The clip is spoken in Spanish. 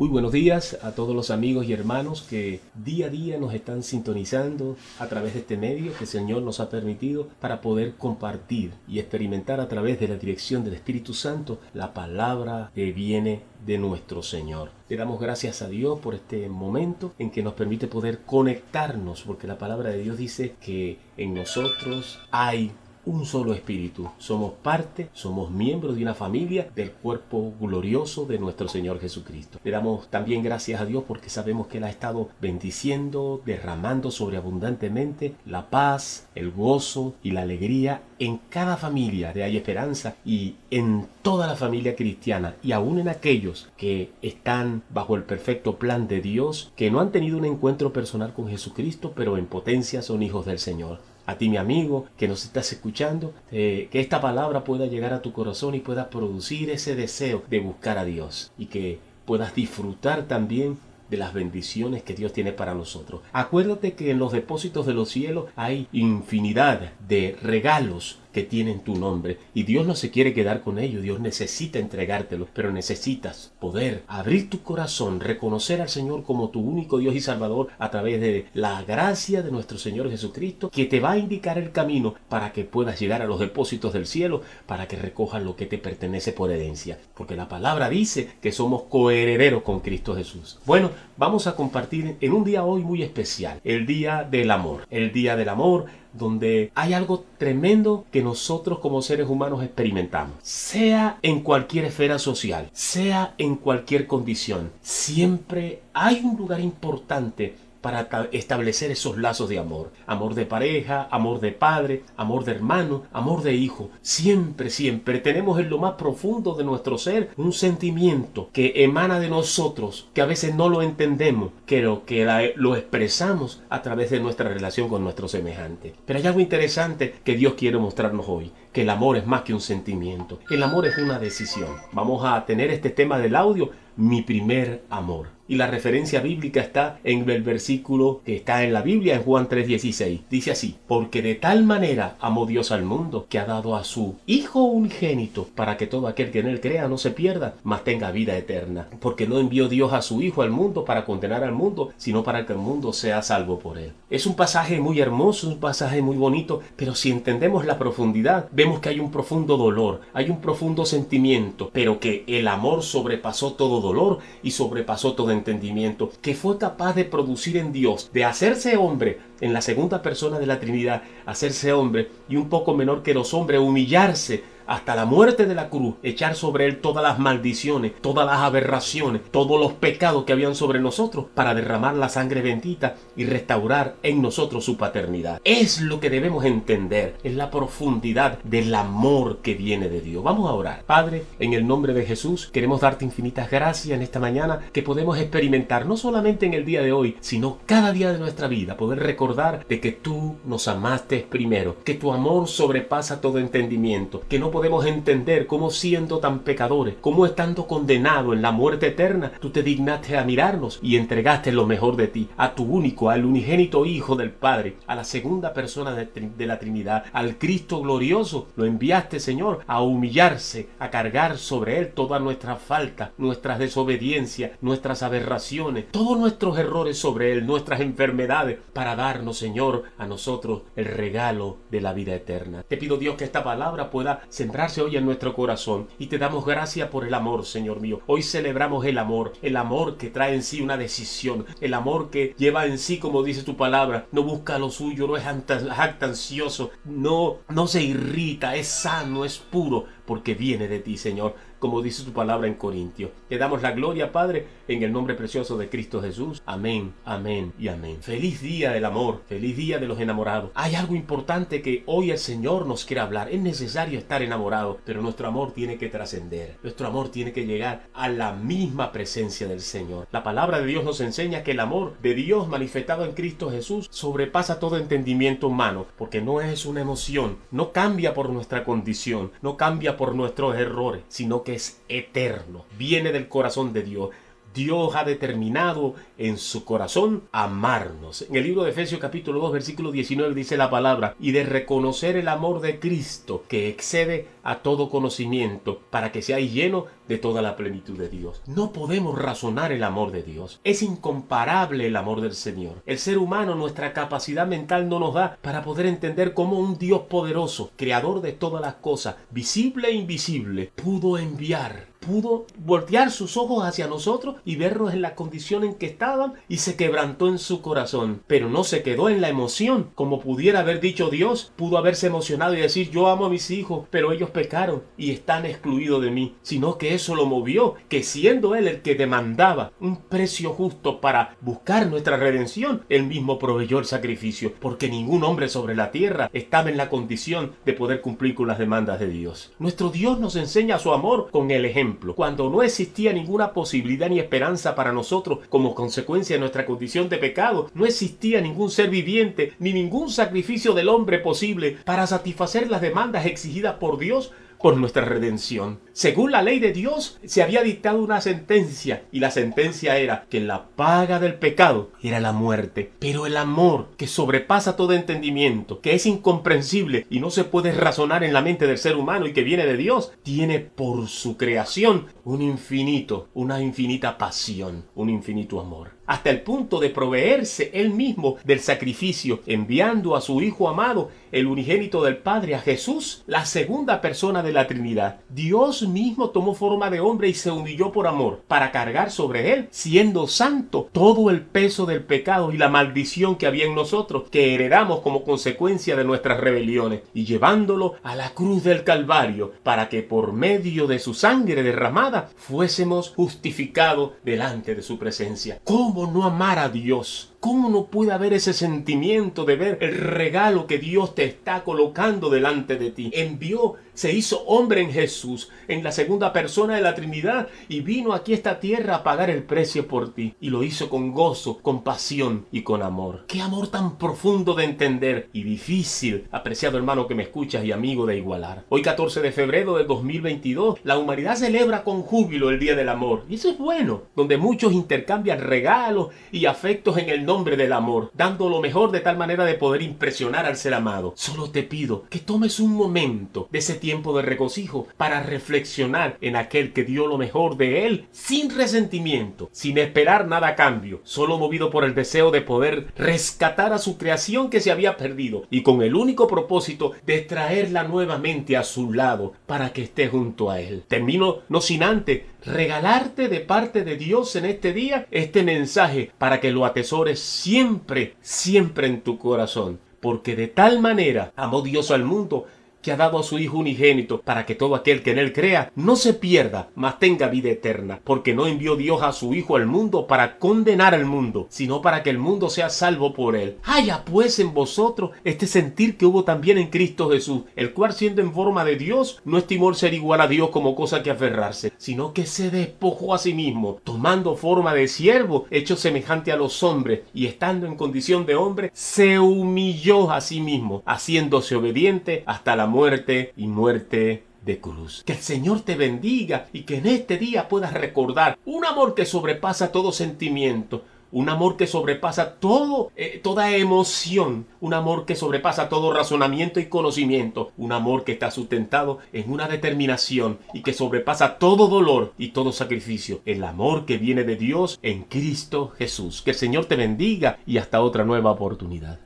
Muy buenos días a todos los amigos y hermanos que día a día nos están sintonizando a través de este medio que el Señor nos ha permitido para poder compartir y experimentar a través de la dirección del Espíritu Santo la palabra que viene de nuestro Señor. Le damos gracias a Dios por este momento en que nos permite poder conectarnos, porque la palabra de Dios dice que en nosotros hay un solo espíritu. Somos parte, somos miembros de una familia del cuerpo glorioso de nuestro Señor Jesucristo. Le damos también gracias a Dios porque sabemos que Él ha estado bendiciendo, derramando sobreabundantemente la paz, el gozo y la alegría en cada familia de Hay Esperanza y en toda la familia cristiana y aún en aquellos que están bajo el perfecto plan de Dios, que no han tenido un encuentro personal con Jesucristo, pero en potencia son hijos del Señor a ti mi amigo que nos estás escuchando, eh, que esta palabra pueda llegar a tu corazón y pueda producir ese deseo de buscar a Dios y que puedas disfrutar también de las bendiciones que Dios tiene para nosotros. Acuérdate que en los depósitos de los cielos hay infinidad de regalos que tienen tu nombre. Y Dios no se quiere quedar con ellos, Dios necesita entregártelo, pero necesitas poder abrir tu corazón, reconocer al Señor como tu único Dios y Salvador a través de la gracia de nuestro Señor Jesucristo, que te va a indicar el camino para que puedas llegar a los depósitos del cielo, para que recojas lo que te pertenece por herencia. Porque la palabra dice que somos coherederos con Cristo Jesús. Bueno, vamos a compartir en un día hoy muy especial, el día del amor. El día del amor donde hay algo tremendo que nosotros como seres humanos experimentamos. Sea en cualquier esfera social, sea en cualquier condición, siempre hay un lugar importante para establecer esos lazos de amor. Amor de pareja, amor de padre, amor de hermano, amor de hijo. Siempre, siempre tenemos en lo más profundo de nuestro ser un sentimiento que emana de nosotros, que a veces no lo entendemos, pero que lo expresamos a través de nuestra relación con nuestro semejante. Pero hay algo interesante que Dios quiere mostrarnos hoy, que el amor es más que un sentimiento. El amor es una decisión. Vamos a tener este tema del audio, mi primer amor y la referencia bíblica está en el versículo que está en la Biblia en Juan 3:16. Dice así, porque de tal manera amó Dios al mundo que ha dado a su Hijo unigénito para que todo aquel que en él crea no se pierda, mas tenga vida eterna. Porque no envió Dios a su Hijo al mundo para condenar al mundo, sino para que el mundo sea salvo por él. Es un pasaje muy hermoso, un pasaje muy bonito, pero si entendemos la profundidad, vemos que hay un profundo dolor, hay un profundo sentimiento, pero que el amor sobrepasó todo dolor y sobrepasó todo entendimiento, que fue capaz de producir en Dios, de hacerse hombre, en la segunda persona de la Trinidad, hacerse hombre y un poco menor que los hombres, humillarse hasta la muerte de la cruz, echar sobre él todas las maldiciones, todas las aberraciones, todos los pecados que habían sobre nosotros, para derramar la sangre bendita y restaurar en nosotros su paternidad. Es lo que debemos entender, es la profundidad del amor que viene de Dios. Vamos a orar. Padre, en el nombre de Jesús, queremos darte infinitas gracias en esta mañana que podemos experimentar, no solamente en el día de hoy, sino cada día de nuestra vida, poder recordar de que tú nos amaste primero, que tu amor sobrepasa todo entendimiento, que no entender cómo siendo tan pecadores, cómo estando condenados en la muerte eterna, tú te dignaste a mirarnos y entregaste lo mejor de ti, a tu único, al unigénito Hijo del Padre, a la segunda persona de, de la Trinidad, al Cristo glorioso, lo enviaste, Señor, a humillarse, a cargar sobre él todas nuestras faltas, nuestras desobediencias, nuestras aberraciones, todos nuestros errores sobre él, nuestras enfermedades, para darnos, Señor, a nosotros el regalo de la vida eterna. Te pido, Dios, que esta palabra pueda ser hoy en nuestro corazón y te damos gracias por el amor, Señor mío. Hoy celebramos el amor, el amor que trae en sí una decisión, el amor que lleva en sí, como dice tu palabra, no busca lo suyo, no es jactancioso, no, no se irrita, es sano, es puro, porque viene de ti, Señor como dice tu palabra en Corintio. Te damos la gloria, Padre, en el nombre precioso de Cristo Jesús. Amén, amén y amén. Feliz día del amor, feliz día de los enamorados. Hay algo importante que hoy el Señor nos quiere hablar. Es necesario estar enamorado, pero nuestro amor tiene que trascender. Nuestro amor tiene que llegar a la misma presencia del Señor. La palabra de Dios nos enseña que el amor de Dios manifestado en Cristo Jesús sobrepasa todo entendimiento humano, porque no es una emoción, no cambia por nuestra condición, no cambia por nuestros errores, sino que es eterno, viene del corazón de Dios, Dios ha determinado en su corazón amarnos. En el libro de Efesios capítulo 2 versículo 19 dice la palabra, y de reconocer el amor de Cristo que excede a todo conocimiento, para que seáis lleno de toda la plenitud de Dios. No podemos razonar el amor de Dios. Es incomparable el amor del Señor. El ser humano, nuestra capacidad mental no nos da para poder entender cómo un Dios poderoso, creador de todas las cosas, visible e invisible, pudo enviar pudo voltear sus ojos hacia nosotros y vernos en la condición en que estaban y se quebrantó en su corazón. Pero no se quedó en la emoción, como pudiera haber dicho Dios, pudo haberse emocionado y decir yo amo a mis hijos, pero ellos pecaron y están excluidos de mí, sino que eso lo movió, que siendo él el que demandaba un precio justo para buscar nuestra redención, él mismo proveyó el sacrificio, porque ningún hombre sobre la tierra estaba en la condición de poder cumplir con las demandas de Dios. Nuestro Dios nos enseña su amor con el ejemplo cuando no existía ninguna posibilidad ni esperanza para nosotros como consecuencia de nuestra condición de pecado, no existía ningún ser viviente ni ningún sacrificio del hombre posible para satisfacer las demandas exigidas por Dios por nuestra redención. Según la ley de Dios, se había dictado una sentencia y la sentencia era que la paga del pecado era la muerte. Pero el amor que sobrepasa todo entendimiento, que es incomprensible y no se puede razonar en la mente del ser humano y que viene de Dios, tiene por su creación un infinito, una infinita pasión, un infinito amor hasta el punto de proveerse él mismo del sacrificio, enviando a su Hijo amado, el unigénito del Padre, a Jesús, la segunda persona de la Trinidad. Dios mismo tomó forma de hombre y se humilló por amor, para cargar sobre él, siendo santo, todo el peso del pecado y la maldición que había en nosotros, que heredamos como consecuencia de nuestras rebeliones, y llevándolo a la cruz del Calvario, para que por medio de su sangre derramada fuésemos justificados delante de su presencia. ¿Cómo no amar a Dios? ¿Cómo no puede haber ese sentimiento de ver el regalo que Dios te está colocando delante de ti? Envió, se hizo hombre en Jesús, en la segunda persona de la Trinidad, y vino aquí esta tierra a pagar el precio por ti. Y lo hizo con gozo, con pasión y con amor. Qué amor tan profundo de entender y difícil, apreciado hermano que me escuchas y amigo de igualar. Hoy 14 de febrero de 2022, la humanidad celebra con júbilo el Día del Amor. Y eso es bueno, donde muchos intercambian regalos y afectos en el nombre del amor, dando lo mejor de tal manera de poder impresionar al ser amado. Solo te pido que tomes un momento de ese tiempo de regocijo para reflexionar en aquel que dio lo mejor de él sin resentimiento, sin esperar nada a cambio, solo movido por el deseo de poder rescatar a su creación que se había perdido y con el único propósito de traerla nuevamente a su lado para que esté junto a él. Termino no sin antes regalarte de parte de Dios en este día este mensaje para que lo atesores siempre, siempre en tu corazón. Porque de tal manera amó Dios al mundo que ha dado a su Hijo unigénito, para que todo aquel que en él crea no se pierda, mas tenga vida eterna, porque no envió Dios a su Hijo al mundo para condenar al mundo, sino para que el mundo sea salvo por él. Haya pues en vosotros este sentir que hubo también en Cristo Jesús, el cual siendo en forma de Dios, no estimó ser igual a Dios como cosa que aferrarse, sino que se despojó a sí mismo, tomando forma de siervo, hecho semejante a los hombres, y estando en condición de hombre, se humilló a sí mismo, haciéndose obediente hasta la muerte y muerte de cruz. Que el Señor te bendiga y que en este día puedas recordar un amor que sobrepasa todo sentimiento, un amor que sobrepasa todo, eh, toda emoción, un amor que sobrepasa todo razonamiento y conocimiento, un amor que está sustentado en una determinación y que sobrepasa todo dolor y todo sacrificio, el amor que viene de Dios en Cristo Jesús. Que el Señor te bendiga y hasta otra nueva oportunidad.